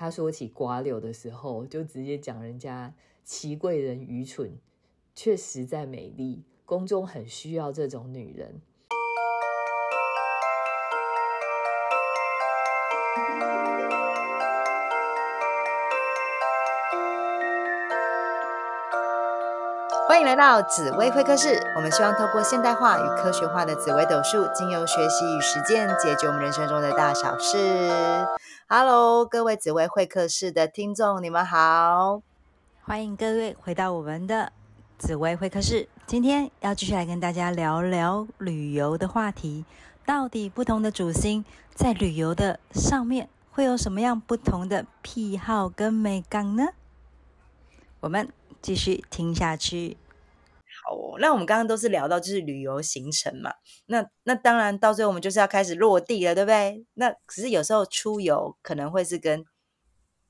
他说起瓜柳的时候，就直接讲人家齐贵人愚蠢，却实在美丽，宫中很需要这种女人。欢迎来到紫薇会客室。我们希望透过现代化与科学化的紫微斗数，经由学习与实践，解决我们人生中的大小事。Hello，各位紫薇会客室的听众，你们好，欢迎各位回到我们的紫薇会客室。今天要继续来跟大家聊聊旅游的话题。到底不同的主星在旅游的上面会有什么样不同的癖好跟美感呢？我们继续听下去。那我们刚刚都是聊到就是旅游行程嘛，那那当然到最后我们就是要开始落地了，对不对？那可是有时候出游可能会是跟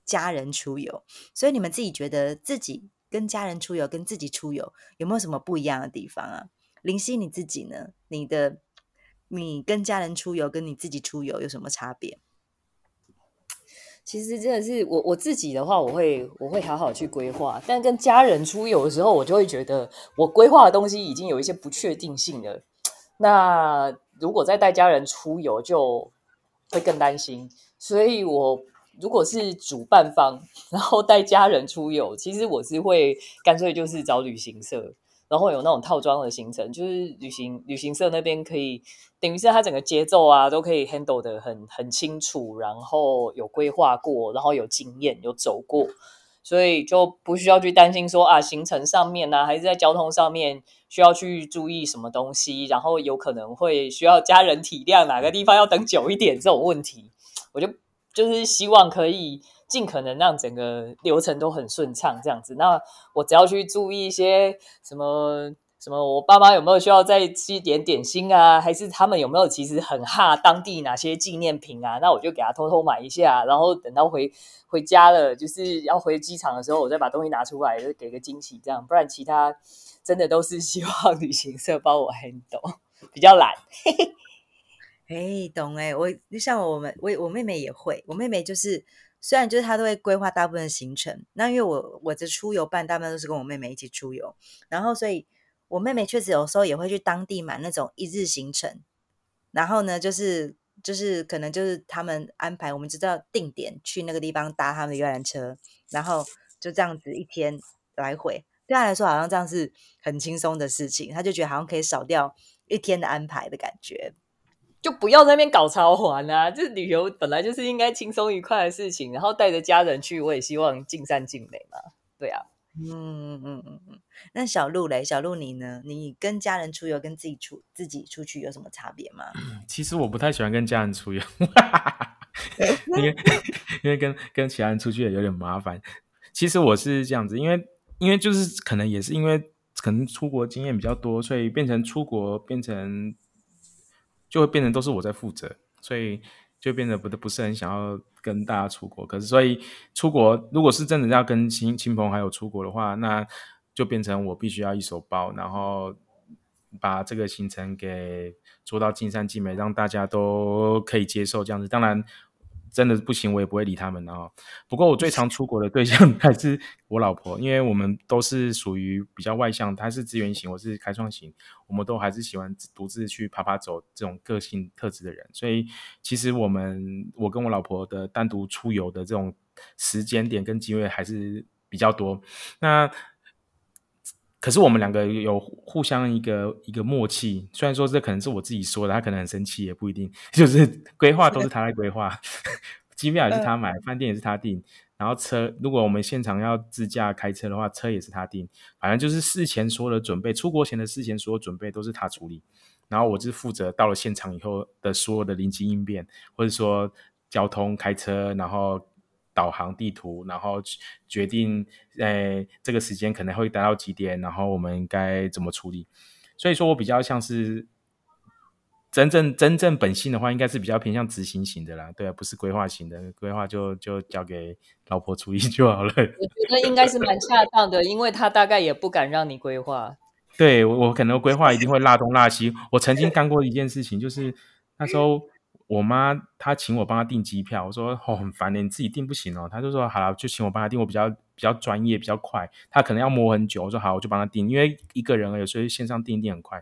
家人出游，所以你们自己觉得自己跟家人出游跟自己出游有没有什么不一样的地方啊？林夕你自己呢？你的你跟家人出游跟你自己出游有什么差别？其实真的是我我自己的话，我会我会好好去规划，但跟家人出游的时候，我就会觉得我规划的东西已经有一些不确定性了。那如果再带家人出游，就会更担心。所以我如果是主办方，然后带家人出游，其实我是会干脆就是找旅行社。然后有那种套装的行程，就是旅行旅行社那边可以，等于是它整个节奏啊都可以 handle 的很很清楚，然后有规划过，然后有经验有走过，所以就不需要去担心说啊行程上面呢，还是在交通上面需要去注意什么东西，然后有可能会需要家人体谅哪个地方要等久一点这种问题，我就就是希望可以。尽可能让整个流程都很顺畅，这样子。那我只要去注意一些什么什么，我爸妈有没有需要再吃一点点心啊？还是他们有没有其实很哈当地哪些纪念品啊？那我就给他偷偷买一下，然后等到回回家了，就是要回机场的时候，我再把东西拿出来，就给个惊喜，这样。不然其他真的都是希望旅行社帮我 handle，比较懒。哎，懂哎，我就像我们，我我妹妹也会，我妹妹就是。虽然就是她都会规划大部分的行程，那因为我我的出游办大部分都是跟我妹妹一起出游，然后所以我妹妹确实有时候也会去当地买那种一日行程，然后呢就是就是可能就是他们安排，我们知道定点去那个地方搭他们的游览车，然后就这样子一天来回，对他来说好像这样是很轻松的事情，他就觉得好像可以少掉一天的安排的感觉。就不要在那边搞超环啊！这旅游本来就是应该轻松愉快的事情，然后带着家人去，我也希望尽善尽美嘛。对啊，嗯嗯嗯嗯嗯。那小鹿嘞，小鹿你呢？你跟家人出游跟自己出自己出去有什么差别吗？其实我不太喜欢跟家人出游，因为 因为跟跟其他人出去也有点麻烦。其实我是这样子，因为因为就是可能也是因为可能出国经验比较多，所以变成出国变成。就会变成都是我在负责，所以就变得不不是很想要跟大家出国。可是，所以出国如果是真的要跟亲亲朋好友出国的话，那就变成我必须要一手包，然后把这个行程给做到尽善尽美，让大家都可以接受这样子。当然。真的不行，我也不会理他们的哦。不过我最常出国的对象 还是我老婆，因为我们都是属于比较外向，她是资源型，我是开创型，我们都还是喜欢独自去爬爬走这种个性特质的人。所以其实我们我跟我老婆的单独出游的这种时间点跟机会还是比较多。那可是我们两个有互相一个一个默契，虽然说这可能是我自己说的，他可能很生气，也不一定。就是规划都是他来规划，机票也是他买，饭店也是他订，然后车如果我们现场要自驾开车的话，车也是他订。反正就是事前所有的准备，出国前的事前所有准备都是他处理，然后我是负责到了现场以后的所有的临机应变，或者说交通开车，然后。导航地图，然后决定，呃，这个时间可能会达到几点，然后我们该怎么处理。所以说我比较像是真正真正本性的话，应该是比较偏向执行型的啦，对啊，不是规划型的，规划就就交给老婆处理就好了。我觉得应该是蛮恰当的，因为他大概也不敢让你规划。对我，我可能规划一定会落东落西。我曾经干过一件事情，就是那时候。我妈她请我帮她订机票，我说哦很烦的，你自己订不行哦。她就说好了，就请我帮她订，我比较比较专业，比较快。她可能要磨很久，我说好，我就帮她订，因为一个人有时候线上订一订很快。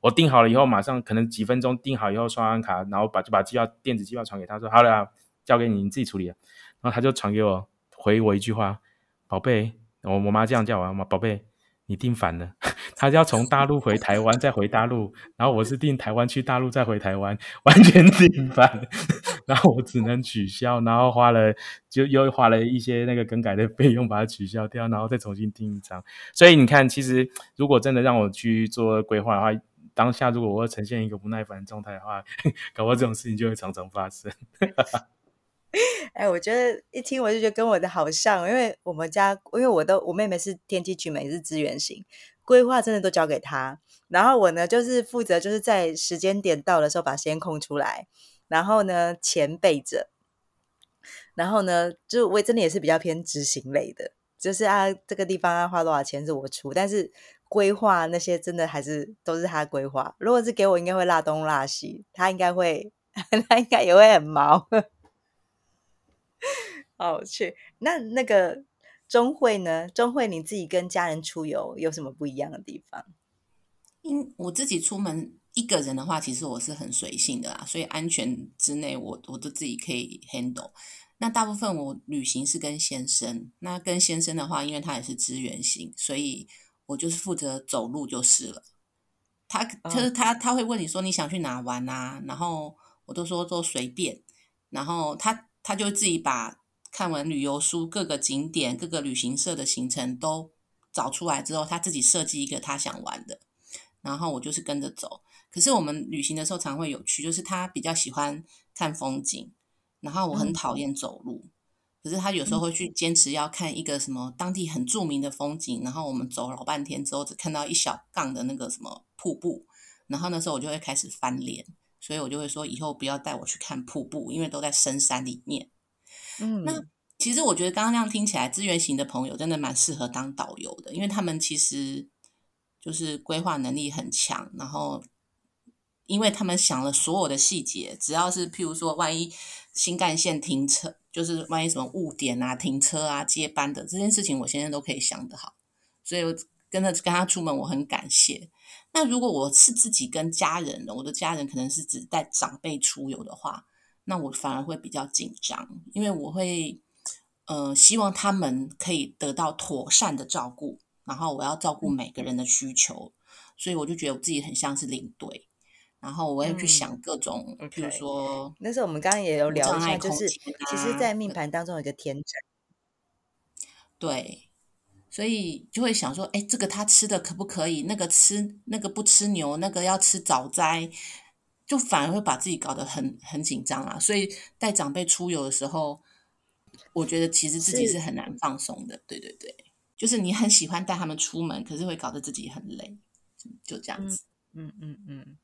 我订好了以后，马上可能几分钟订好以后刷完卡，然后把就把机票电子机票传给她，说好了，交给你，你自己处理。然后她就传给我回我一句话，宝贝，我我妈这样叫我嘛，宝贝。你订反了，他要从大陆回台湾，再回大陆，然后我是订台湾去大陆，再回台湾，完全订反，然后我只能取消，然后花了就又花了一些那个更改的费用把它取消掉，然后再重新订一张。所以你看，其实如果真的让我去做规划的话，当下如果我呈现一个不耐烦的状态的话，搞不好这种事情就会常常发生。哎，我觉得一听我就觉得跟我的好像，因为我们家，因为我都我妹妹是天气局美是资源型，规划真的都交给她，然后我呢就是负责就是在时间点到的时候把时间空出来，然后呢钱备着，然后呢就我真的也是比较偏执行类的，就是啊这个地方要花多少钱是我出，但是规划那些真的还是都是她规划，如果是给我应该会拉东拉西，她应该会 她应该也会很忙。好去，那那个钟慧呢？钟慧，你自己跟家人出游有什么不一样的地方？因我自己出门一个人的话，其实我是很随性的啦，所以安全之内，我我都自己可以 handle。那大部分我旅行是跟先生，那跟先生的话，因为他也是支援型，所以我就是负责走路就是了。他就是他他会问你说你想去哪玩啊？然后我都说都随便，然后他。他就自己把看完旅游书、各个景点、各个旅行社的行程都找出来之后，他自己设计一个他想玩的，然后我就是跟着走。可是我们旅行的时候常会有趣，就是他比较喜欢看风景，然后我很讨厌走路。可是他有时候会去坚持要看一个什么当地很著名的风景，然后我们走老半天之后，只看到一小杠的那个什么瀑布，然后那时候我就会开始翻脸。所以我就会说，以后不要带我去看瀑布，因为都在深山里面。嗯，那其实我觉得刚刚那样听起来，资源型的朋友真的蛮适合当导游的，因为他们其实就是规划能力很强，然后因为他们想了所有的细节，只要是譬如说，万一新干线停车，就是万一什么误点啊、停车啊、接班的这件事情，我现在都可以想得好，所以我跟着跟他出门，我很感谢。那如果我是自己跟家人的，我的家人可能是只带长辈出游的话，那我反而会比较紧张，因为我会呃希望他们可以得到妥善的照顾，然后我要照顾每个人的需求，所以我就觉得我自己很像是领队，然后我也去想各种，比如说，那时候我们刚刚也有聊一下，就是其实，在命盘当中有一个天秤，对。所以就会想说，哎，这个他吃的可不可以？那个吃那个不吃牛，那个要吃早斋，就反而会把自己搞得很很紧张啊。所以带长辈出游的时候，我觉得其实自己是很难放松的。对对对，就是你很喜欢带他们出门，可是会搞得自己很累，就这样子。嗯嗯嗯，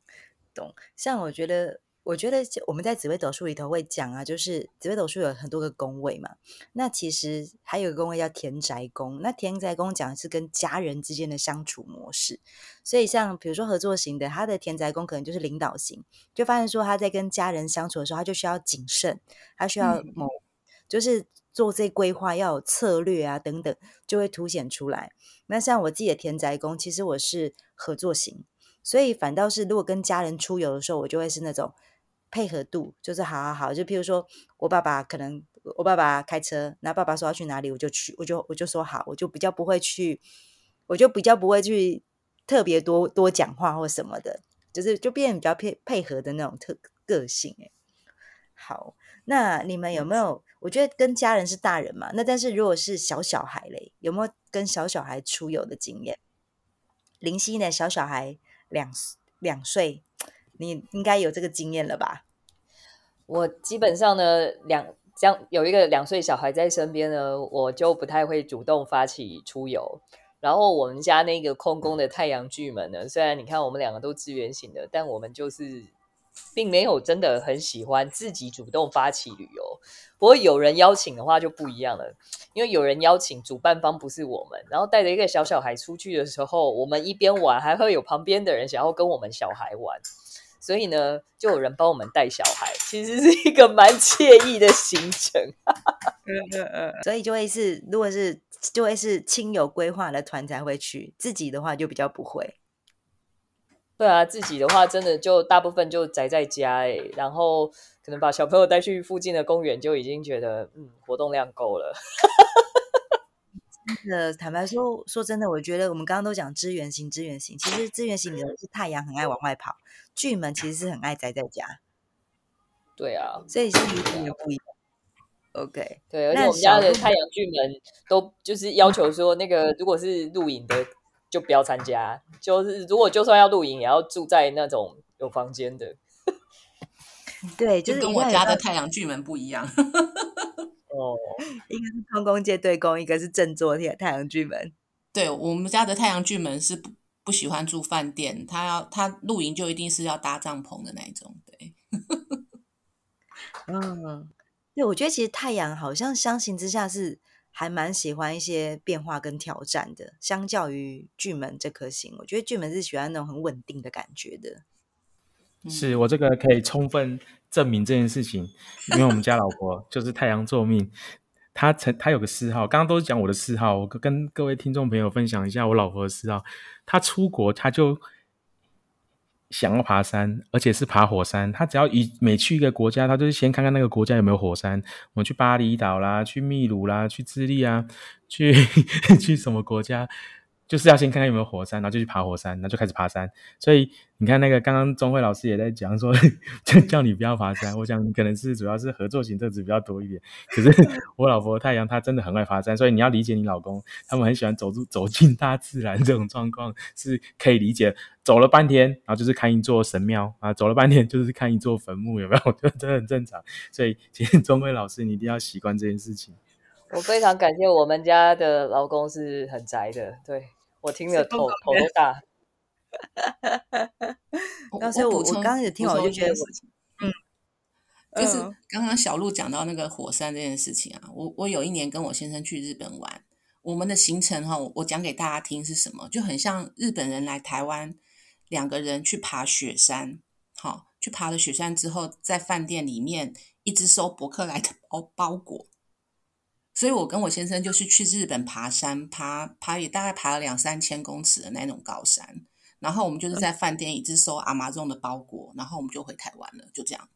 懂。像我觉得。我觉得我们在紫微斗数里头会讲啊，就是紫微斗数有很多个宫位嘛。那其实还有一个宫位叫田宅宫。那田宅宫讲的是跟家人之间的相处模式。所以像比如说合作型的，他的田宅宫可能就是领导型，就发现说他在跟家人相处的时候，他就需要谨慎，他需要某就是做这规划要有策略啊等等，就会凸显出来。那像我自己的田宅宫，其实我是合作型，所以反倒是如果跟家人出游的时候，我就会是那种。配合度就是好好好，就譬如说我爸爸可能我爸爸开车，那爸爸说要去哪里，我就去，我就我就说好，我就比较不会去，我就比较不会去特别多多讲话或什么的，就是就变比较配配合的那种特个性。哎，好，那你们有没有？我觉得跟家人是大人嘛，那但是如果是小小孩嘞，有没有跟小小孩出游的经验？林夕的小小孩两两岁。你应该有这个经验了吧？我基本上呢，两将有一个两岁小孩在身边呢，我就不太会主动发起出游。然后我们家那个空宫的太阳巨门呢，虽然你看我们两个都资源型的，但我们就是并没有真的很喜欢自己主动发起旅游。不过有人邀请的话就不一样了，因为有人邀请，主办方不是我们，然后带着一个小小孩出去的时候，我们一边玩，还会有旁边的人想要跟我们小孩玩。所以呢，就有人帮我们带小孩，其实是一个蛮惬意的行程。所以就会是，如果是就会是亲友规划的团才会去，自己的话就比较不会。对啊，自己的话真的就大部分就宅在家哎，然后可能把小朋友带去附近的公园，就已经觉得嗯活动量够了。真的，坦白说，说真的，我觉得我们刚刚都讲资源型，资源型，其实资源型里头是太阳很爱往外跑，巨门其实是很爱宅在家。对啊，所以是有点不一样。OK，对，而且我们家的太阳巨门都就是要求说，那个如果是露营的就不要参加，就是如果就算要露营，也要住在那种有房间的。对，就是跟我家的太阳巨门不一样。哦，一个是空宫界对宫，一个是正坐天太阳巨门。对我们家的太阳巨门是不不喜欢住饭店，他要他露营就一定是要搭帐篷的那种。对，嗯，对，我觉得其实太阳好像相形之下是还蛮喜欢一些变化跟挑战的，相较于巨门这颗星，我觉得巨门是喜欢那种很稳定的感觉的。是我这个可以充分证明这件事情，因为我们家老婆就是太阳座命，她曾她有个嗜好，刚刚都是讲我的嗜好，我跟各位听众朋友分享一下我老婆的嗜好。她出国，她就想要爬山，而且是爬火山。她只要一每去一个国家，她就是先看看那个国家有没有火山。我们去巴厘岛啦，去秘鲁啦，去智利啊，去 去什么国家？就是要先看看有没有火山，然后就去爬火山，然后就开始爬山。所以你看，那个刚刚钟慧老师也在讲说，就叫你不要爬山。我想可能是主要是合作型特质比较多一点。可是 我老婆太阳她真的很爱爬山，所以你要理解你老公，他们很喜欢走入走进大自然这种状况是可以理解。走了半天，然后就是看一座神庙啊，走了半天就是看一座坟墓，有没有？我觉得这很正常。所以其实钟慧老师，你一定要习惯这件事情。我非常感谢我们家的老公是很宅的，对我听了头头都大。当 时我我刚刚也听完，我就觉得，嗯，就是刚刚小鹿讲到那个火山这件事情啊，我我有一年跟我先生去日本玩，我们的行程哈，我讲给大家听是什么，就很像日本人来台湾，两个人去爬雪山，好，去爬了雪山之后，在饭店里面一直收博客来的包包裹。所以，我跟我先生就是去日本爬山，爬爬也大概爬了两三千公尺的那种高山。然后我们就是在饭店一直收阿妈种的包裹，然后我们就回台湾了，就这样。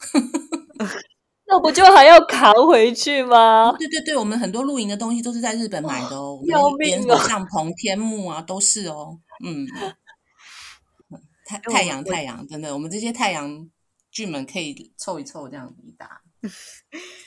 那不就还要扛回去吗？对对对，我们很多露营的东西都是在日本买的哦，要命哦！帐篷、天幕啊，都是哦。嗯，太 太阳太阳，真的，我们这些太阳巨们可以凑一凑，这样一打。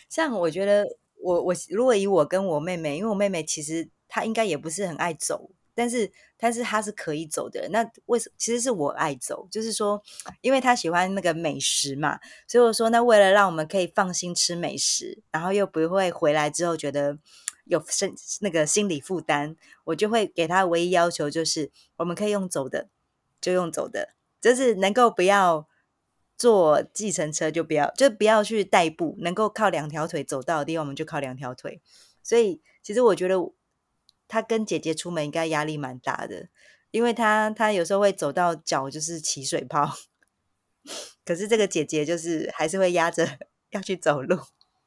像我觉得。我我如果以我跟我妹妹，因为我妹妹其实她应该也不是很爱走，但是但是她是可以走的。那为什其实是我爱走，就是说，因为她喜欢那个美食嘛，所以我说，那为了让我们可以放心吃美食，然后又不会回来之后觉得有身那个心理负担，我就会给她唯一要求就是，我们可以用走的，就用走的，就是能够不要。坐计程车就不要，就不要去代步，能够靠两条腿走到的地方，我们就靠两条腿。所以，其实我觉得他跟姐姐出门应该压力蛮大的，因为他他有时候会走到脚就是起水泡，可是这个姐姐就是还是会压着要去走路。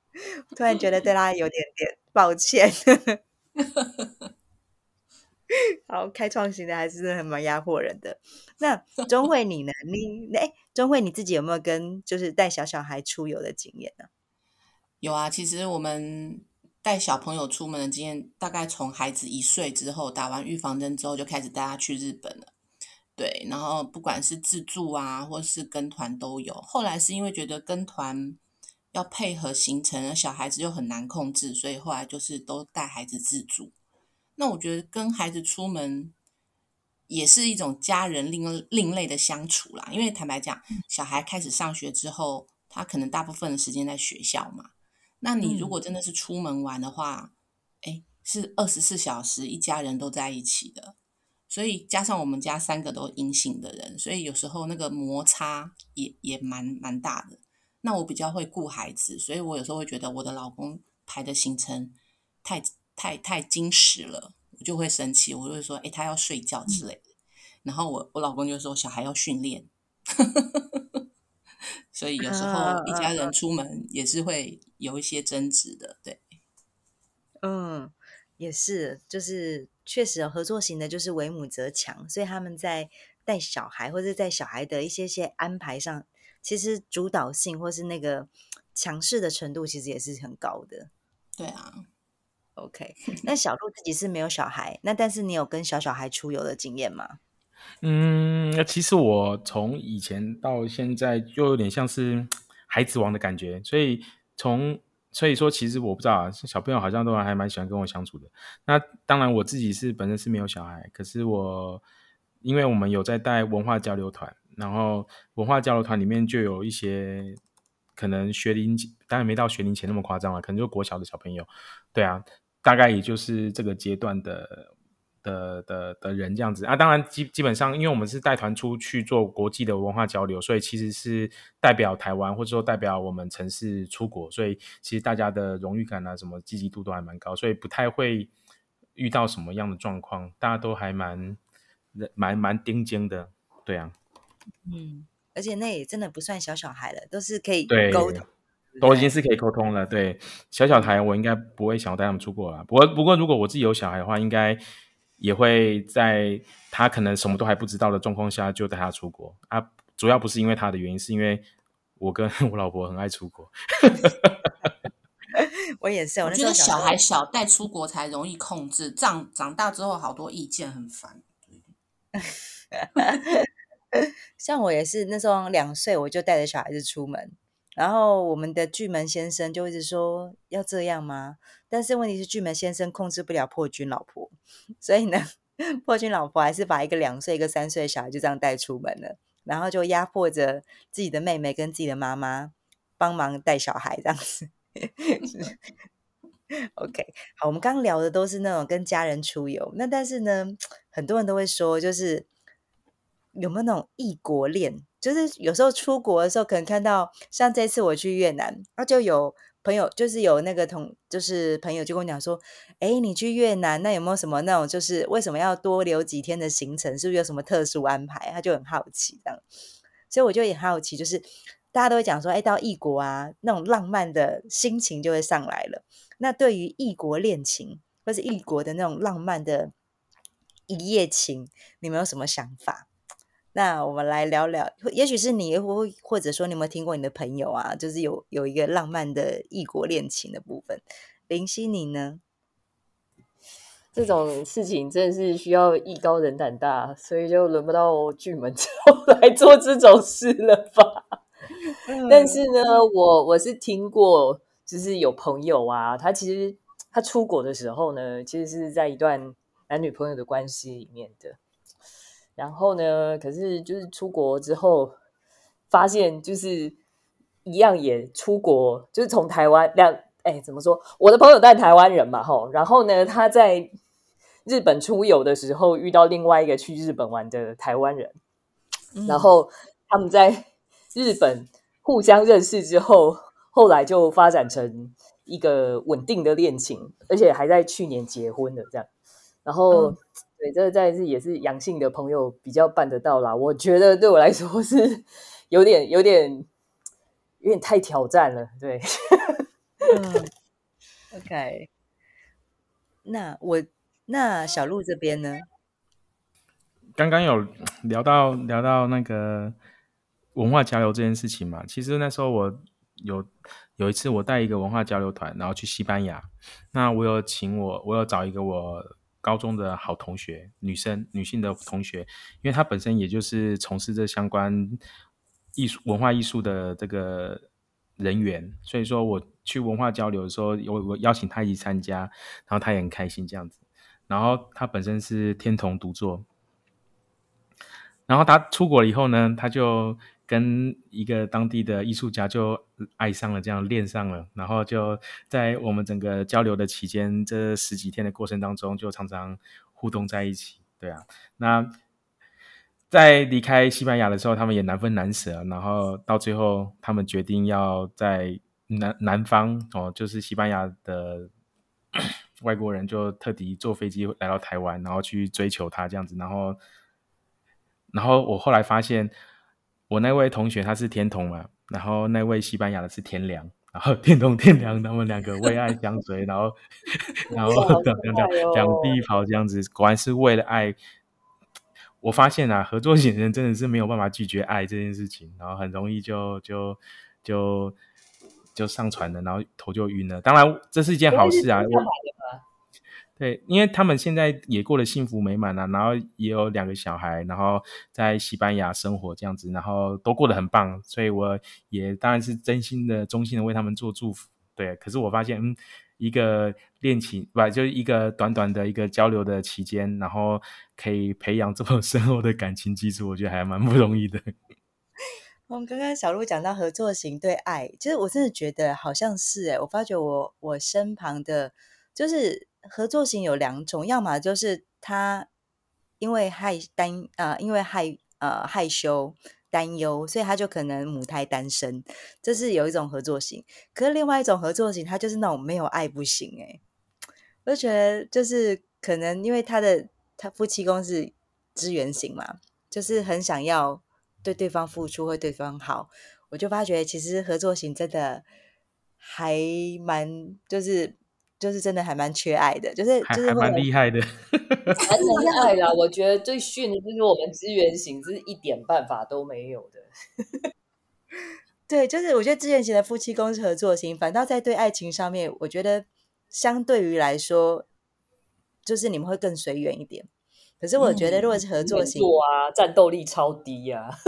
突然觉得对他有点点抱歉。好，开创型的还是很蛮压迫人的。那钟慧你呢？你哎，钟慧你自己有没有跟就是带小小孩出游的经验呢？有啊，其实我们带小朋友出门的经验，大概从孩子一岁之后打完预防针之后，就开始带他去日本了。对，然后不管是自助啊，或是跟团都有。后来是因为觉得跟团要配合行程，小孩子又很难控制，所以后来就是都带孩子自助。那我觉得跟孩子出门也是一种家人另另类的相处啦。因为坦白讲，小孩开始上学之后，他可能大部分的时间在学校嘛。那你如果真的是出门玩的话，哎，是二十四小时一家人都在一起的。所以加上我们家三个都阴性的人，所以有时候那个摩擦也也蛮蛮大的。那我比较会顾孩子，所以我有时候会觉得我的老公排的行程太。太太矜持了，我就会生气，我就会说：“哎，他要睡觉之类的。”然后我我老公就说：“小孩要训练。”所以有时候一家人出门也是会有一些争执的，对。嗯，也是，就是确实合作型的，就是为母则强，所以他们在带小孩或者在小孩的一些些安排上，其实主导性或是那个强势的程度，其实也是很高的。对啊，OK。那小鹿自己是没有小孩，那但是你有跟小小孩出游的经验吗？嗯，其实我从以前到现在就有点像是孩子王的感觉，所以从。所以说，其实我不知道啊，小朋友好像都还蛮喜欢跟我相处的。那当然，我自己是本身是没有小孩，可是我因为我们有在带文化交流团，然后文化交流团里面就有一些可能学龄，当然没到学龄前那么夸张了，可能就国小的小朋友。对啊，大概也就是这个阶段的。的的的人这样子啊，当然基基本上，因为我们是带团出去做国际的文化交流，所以其实是代表台湾或者说代表我们城市出国，所以其实大家的荣誉感啊，什么积极度都还蛮高，所以不太会遇到什么样的状况，大家都还蛮蛮蛮顶尖的，对啊，嗯，而且那也真的不算小小孩了，都是可以沟通，都已经是可以沟通了。对，小小孩我应该不会想要带他们出国了，不过不过如果我自己有小孩的话，应该。也会在他可能什么都还不知道的状况下就带他出国啊，主要不是因为他的原因，是因为我跟 我老婆很爱出国。我也是，我觉得小孩小带出国才容易控制，长长大之后好多意见很烦。像我也是，那时候两岁我就带着小孩子出门。然后我们的巨门先生就一直说要这样吗？但是问题是巨门先生控制不了破军老婆，所以呢，破军老婆还是把一个两岁一个三岁的小孩就这样带出门了，然后就压迫着自己的妹妹跟自己的妈妈帮忙带小孩这样子。OK，好，我们刚聊的都是那种跟家人出游，那但是呢，很多人都会说，就是有没有那种异国恋？就是有时候出国的时候，可能看到像这次我去越南，然后就有朋友，就是有那个同，就是朋友就跟我讲说，哎，你去越南，那有没有什么那种，就是为什么要多留几天的行程？是不是有什么特殊安排？他就很好奇这样，所以我就也好奇，就是大家都会讲说，哎，到异国啊，那种浪漫的心情就会上来了。那对于异国恋情或是异国的那种浪漫的一夜情，你们有什么想法？那我们来聊聊，也许是你，或或者说你有没有听过你的朋友啊，就是有有一个浪漫的异国恋情的部分。林夕，你呢？这种事情真的是需要艺高人胆大，所以就轮不到巨门 后来做这种事了吧？但是呢，我我是听过，就是有朋友啊，他其实他出国的时候呢，其实是在一段男女朋友的关系里面的。然后呢？可是就是出国之后，发现就是一样也出国，就是从台湾两哎怎么说？我的朋友在台湾人嘛，吼。然后呢，他在日本出游的时候遇到另外一个去日本玩的台湾人，然后他们在日本互相认识之后，后来就发展成一个稳定的恋情，而且还在去年结婚的这样。然后。对，这个在是也是阳性的朋友比较办得到啦。我觉得对我来说是 有点、有点、有点太挑战了。对，嗯，OK。那我那小鹿这边呢？刚刚有聊到聊到那个文化交流这件事情嘛？其实那时候我有有一次我带一个文化交流团，然后去西班牙。那我有请我，我有找一个我。高中的好同学，女生、女性的同学，因为她本身也就是从事这相关艺术、文化艺术的这个人员，所以说我去文化交流的时候，我我邀请她一起参加，然后她也很开心这样子。然后她本身是天童独作，然后她出国了以后呢，她就。跟一个当地的艺术家就爱上了，这样恋上了，然后就在我们整个交流的期间，这十几天的过程当中，就常常互动在一起。对啊，那在离开西班牙的时候，他们也难分难舍，然后到最后，他们决定要在南南方哦，就是西班牙的 外国人就特地坐飞机来到台湾，然后去追求他这样子，然后，然后我后来发现。我那位同学他是天童嘛，然后那位西班牙的是天良，然后天童天良他们两个为爱相随，然后然后两两两两地跑这样子，果然是为了爱。我发现啊，合作型人真的是没有办法拒绝爱这件事情，然后很容易就就就就上船了，然后头就晕了。当然，这是一件好事啊。我对，因为他们现在也过得幸福美满啊，然后也有两个小孩，然后在西班牙生活这样子，然后都过得很棒，所以我也当然是真心的、衷心的为他们做祝福。对，可是我发现，嗯。一个恋情不，就是一个短短的一个交流的期间，然后可以培养这么深厚的感情基础，我觉得还蛮不容易的。我们刚刚小鹿讲到合作型对爱，其实我真的觉得好像是哎，我发觉我我身旁的，就是合作型有两种，要么就是他因为害担呃，因为害呃害羞。担忧，所以他就可能母胎单身，这是有一种合作型。可是另外一种合作型，他就是那种没有爱不行哎。我就觉得，就是可能因为他的他夫妻宫是资源型嘛，就是很想要对对方付出，会对方好。我就发觉，其实合作型真的还蛮就是。就是真的还蛮缺爱的，就是就是 还蛮厉害的，蛮厉害啦。我觉得最逊的就是我们资源型是一点办法都没有的。对，就是我觉得资源型的夫妻公司合作型，反倒在对爱情上面，我觉得相对于来说，就是你们会更随缘一点。可是我觉得如果是合作型啊，战斗力超低呀。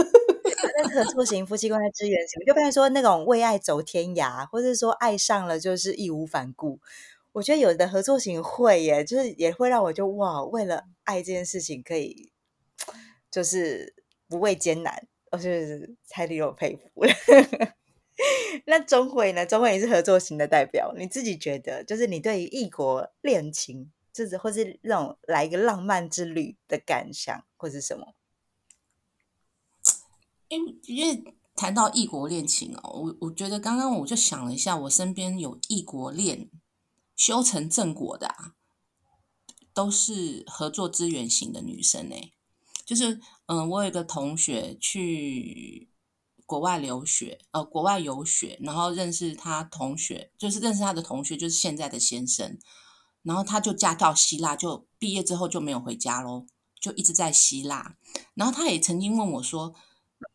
那合作型夫妻宫在资源型，就发现说那种为爱走天涯，或者说爱上了就是义无反顾。我觉得有的合作型会耶，就是也会让我就哇，为了爱这件事情可以就是不畏艰难，我是太令我佩服。那钟慧呢？钟慧也是合作型的代表，你自己觉得，就是你对于异国恋情，就是或是那种来一个浪漫之旅的感想，或是什么？因因为谈到异国恋情哦，我我觉得刚刚我就想了一下，我身边有异国恋。修成正果的啊，都是合作资源型的女生哎，就是嗯，我有一个同学去国外留学，呃，国外游学，然后认识他同学，就是认识他的同学，就是现在的先生，然后他就嫁到希腊，就毕业之后就没有回家喽，就一直在希腊，然后他也曾经问我说。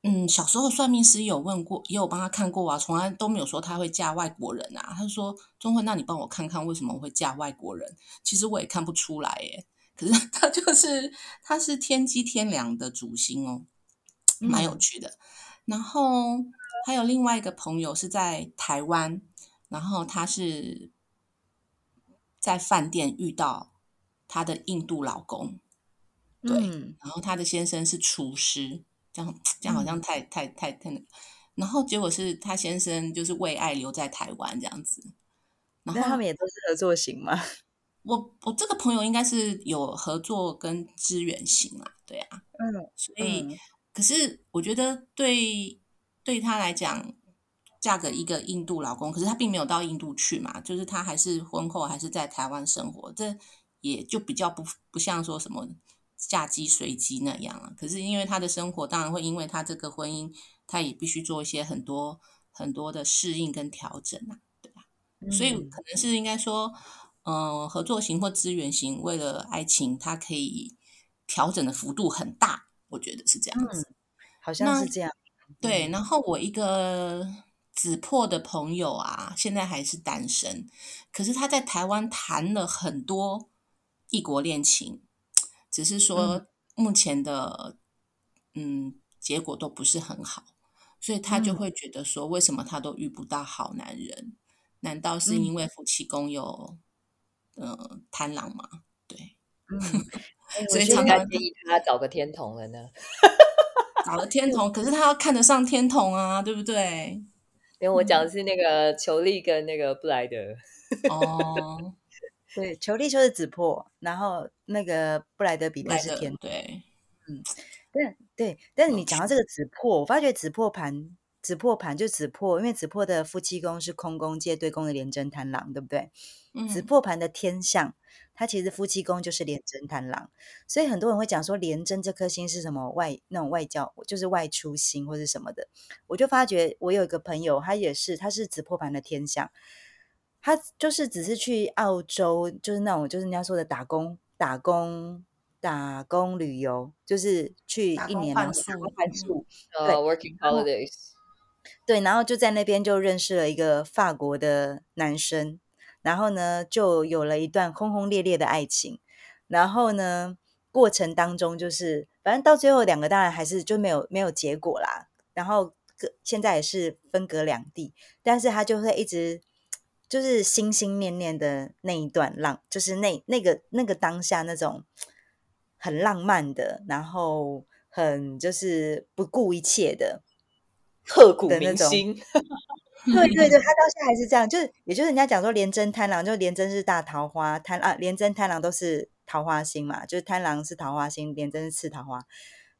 嗯，小时候算命师有问过，也有帮他看过啊，从来都没有说他会嫁外国人啊。他说：“钟慧，那你帮我看看为什么会嫁外国人？”其实我也看不出来耶。可是 他就是他是天机天良的主星哦，蛮有趣的。然后还有另外一个朋友是在台湾，然后他是在饭店遇到他的印度老公，对，然后他的先生是厨师。这样这样好像太太太太那个，然后结果是他先生就是为爱留在台湾这样子，然后他们也都是合作型吗？我我这个朋友应该是有合作跟支援型啊，对啊，嗯，所以可是我觉得对对他来讲，嫁给一个印度老公，可是他并没有到印度去嘛，就是他还是婚后还是在台湾生活，这也就比较不不像说什么。嫁鸡随鸡那样啊，可是因为他的生活当然会因为他这个婚姻，他也必须做一些很多很多的适应跟调整啊，对吧？所以可能是应该说，嗯，合作型或资源型，为了爱情，他可以调整的幅度很大，我觉得是这样子，好像是这样。对，然后我一个子破的朋友啊，现在还是单身，可是他在台湾谈了很多异国恋情。只是说目前的嗯结果都不是很好，所以他就会觉得说，为什么他都遇不到好男人？难道是因为夫妻宫有呃贪狼吗？对，嗯，所以常常建议他找个天童了呢。找了天童，可是他要看得上天童啊，对不对？因为我讲的是那个裘力跟那个布莱德。哦。对，球力就是子破，然后那个布莱德比特是天，对，嗯，但对，但是你讲到这个子破，我发觉子破盘子破盘就子破，因为子破的夫妻宫是空宫借对宫的廉贞贪狼，对不对？子嗯，破盘的天象，它其实夫妻宫就是廉贞贪狼，所以很多人会讲说廉贞这颗星是什么外那种外交，就是外出星或是什么的。我就发觉我有一个朋友，他也是，他是子破盘的天象，他就是只是去澳洲，就是那种就是人家说的打工打工打工旅游，就是去一年然换宿后打工换嗯宿，呃对，working 然后 holidays，对，然后就在那边就认识了一个法国的男生，然后呢就有了一段轰轰烈烈的爱情，然后呢过程当中就是反正到最后两个当然还是就没有没有结果啦，然后各现在也是分隔两地，但是他就会一直就是心心念念的那一段浪，就是那那个那个当下那种很浪漫的，然后很就是不顾一切的。刻骨的那种铭心。对对对，他到现在还是这样，就是也就是人家讲说廉贞贪狼，就廉贞是大桃花，贪啊廉贞贪狼都是桃花星嘛，就是贪狼是桃花星，廉贞是次桃花。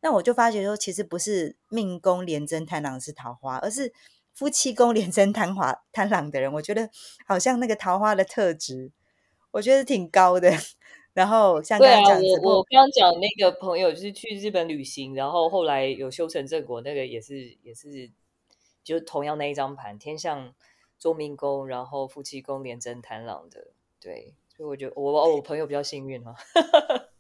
那我就发觉说，其实不是命宫廉贞贪狼是桃花，而是夫妻宫连贞贪华贪狼的人，我觉得好像那个桃花的特质，我觉得挺高的。然后像刚刚讲直播，我我刚刚讲那个朋友就是去日本旅行，然后后来有修成正果，那个也是也是，就是同样那一张盘，天象做命宫，然后夫妻宫连贞贪狼的，对，所以我觉得我哦我朋友比较幸运哈、对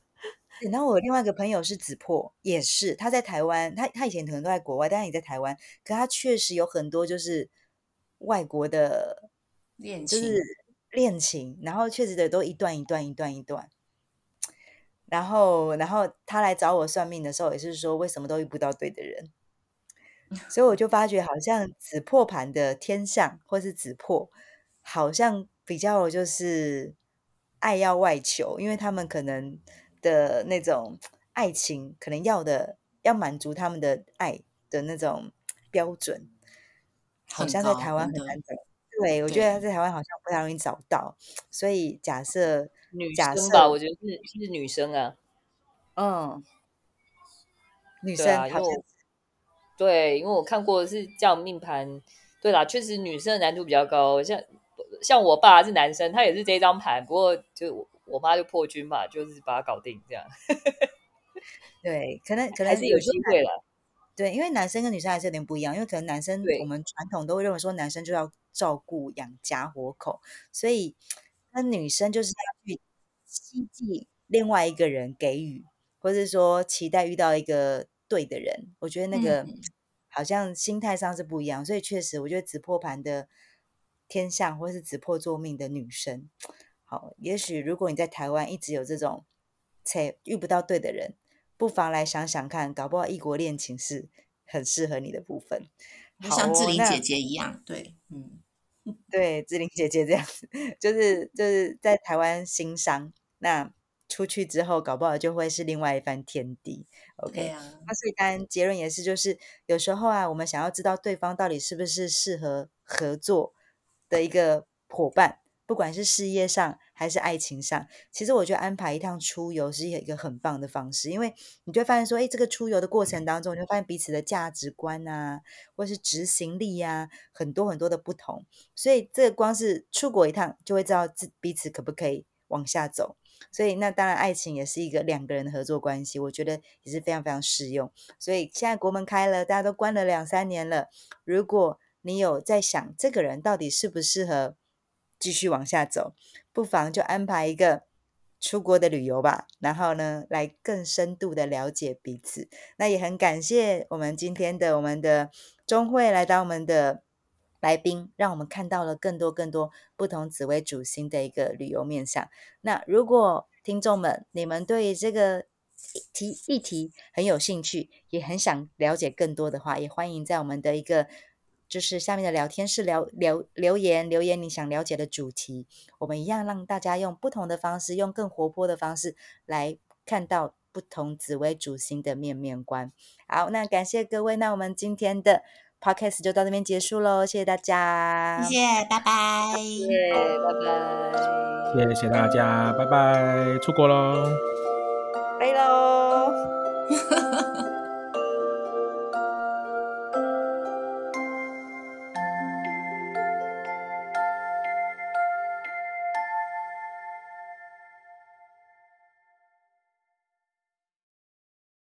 然后我另外一个朋友是子破，也是他在台湾，他他以前可能都在国外，但是也在台湾，可他确实有很多就是外国的，恋情就是恋情，然后确实的都一段一段一段一段。然后，然后他来找我算命的时候，也是说为什么都遇不到对的人，所以我就发觉好像子破盘的天象或是子破，好像比较就是爱要外求，因为他们可能的那种爱情，可能要的要满足他们的爱的那种标准，好像在台湾很难找。对，我觉得。对在台湾好像不太容易找到，所以假设女假生吧，我觉得是是女生啊，嗯，女生好像为对，因为我看过是这样命盘，对啦，确实女生的难度比较高，像像我爸是男生，他也是这张盘，不过就我我妈就破军嘛，就是把它搞定这样，对，可能可能还是有机会了。对，因为男生跟女生还是有点不一样，因为可能男生我们传统都会认为说男生就要照顾养家活口，所以 那女生就是要去希冀另外一个人给予，或是说期待遇到一个对的人。我觉得那个嗯 好像心态上是不一样，所以确实我觉得紫破盘的天象或是紫破做命的女生，好，也许如果你在台湾一直有这种且遇不到对的人，不妨来想想看，搞不好异国恋情是很适合你的部分。就像志玲姐姐一样，对，嗯，对，志玲姐姐这样子，就是就是在台湾经商，那出去之后，搞不好就会是另外一番天地。OK，啊，那所以当然结论也是，就是有时候啊，我们想要知道对方到底是不是适合合作的一个伙伴，不管是事业上还是爱情上，其实我觉得安排一趟出游是一个很棒的方式，因为你就会发现说，哎，这个出游的过程当中，你会发现彼此的价值观啊，或是执行力呀、很多很多的不同，所以这个光是出国一趟就会知道自彼此可不可以往下走。所以那当然，爱情也是一个两个人的合作关系，我觉得也是非常非常适用。所以现在国门开了，大家都关了两三年了，如果你有在想这个人到底适不适合继续往下走，不妨就安排一个出国的旅游吧，然后呢，来更深度的了解彼此。那也很感谢我们今天的我们的钟慧来当我们的来宾，让我们看到了更多更多不同紫微主星的一个旅游面向。那如果听众们你们对这个题议题很有兴趣，也很想了解更多的话，也欢迎在我们的一个就是下面的聊天室聊聊留言留言你想了解的主题，我们一样让大家用不同的方式，用更活泼的方式来看到不同紫微主星的面面观。好，那感谢各位，那我们今天的 podcast 就到这边结束喽，谢谢大家，谢谢，拜拜。谢谢，拜拜。谢谢大家，拜拜，出国喽。拜喽。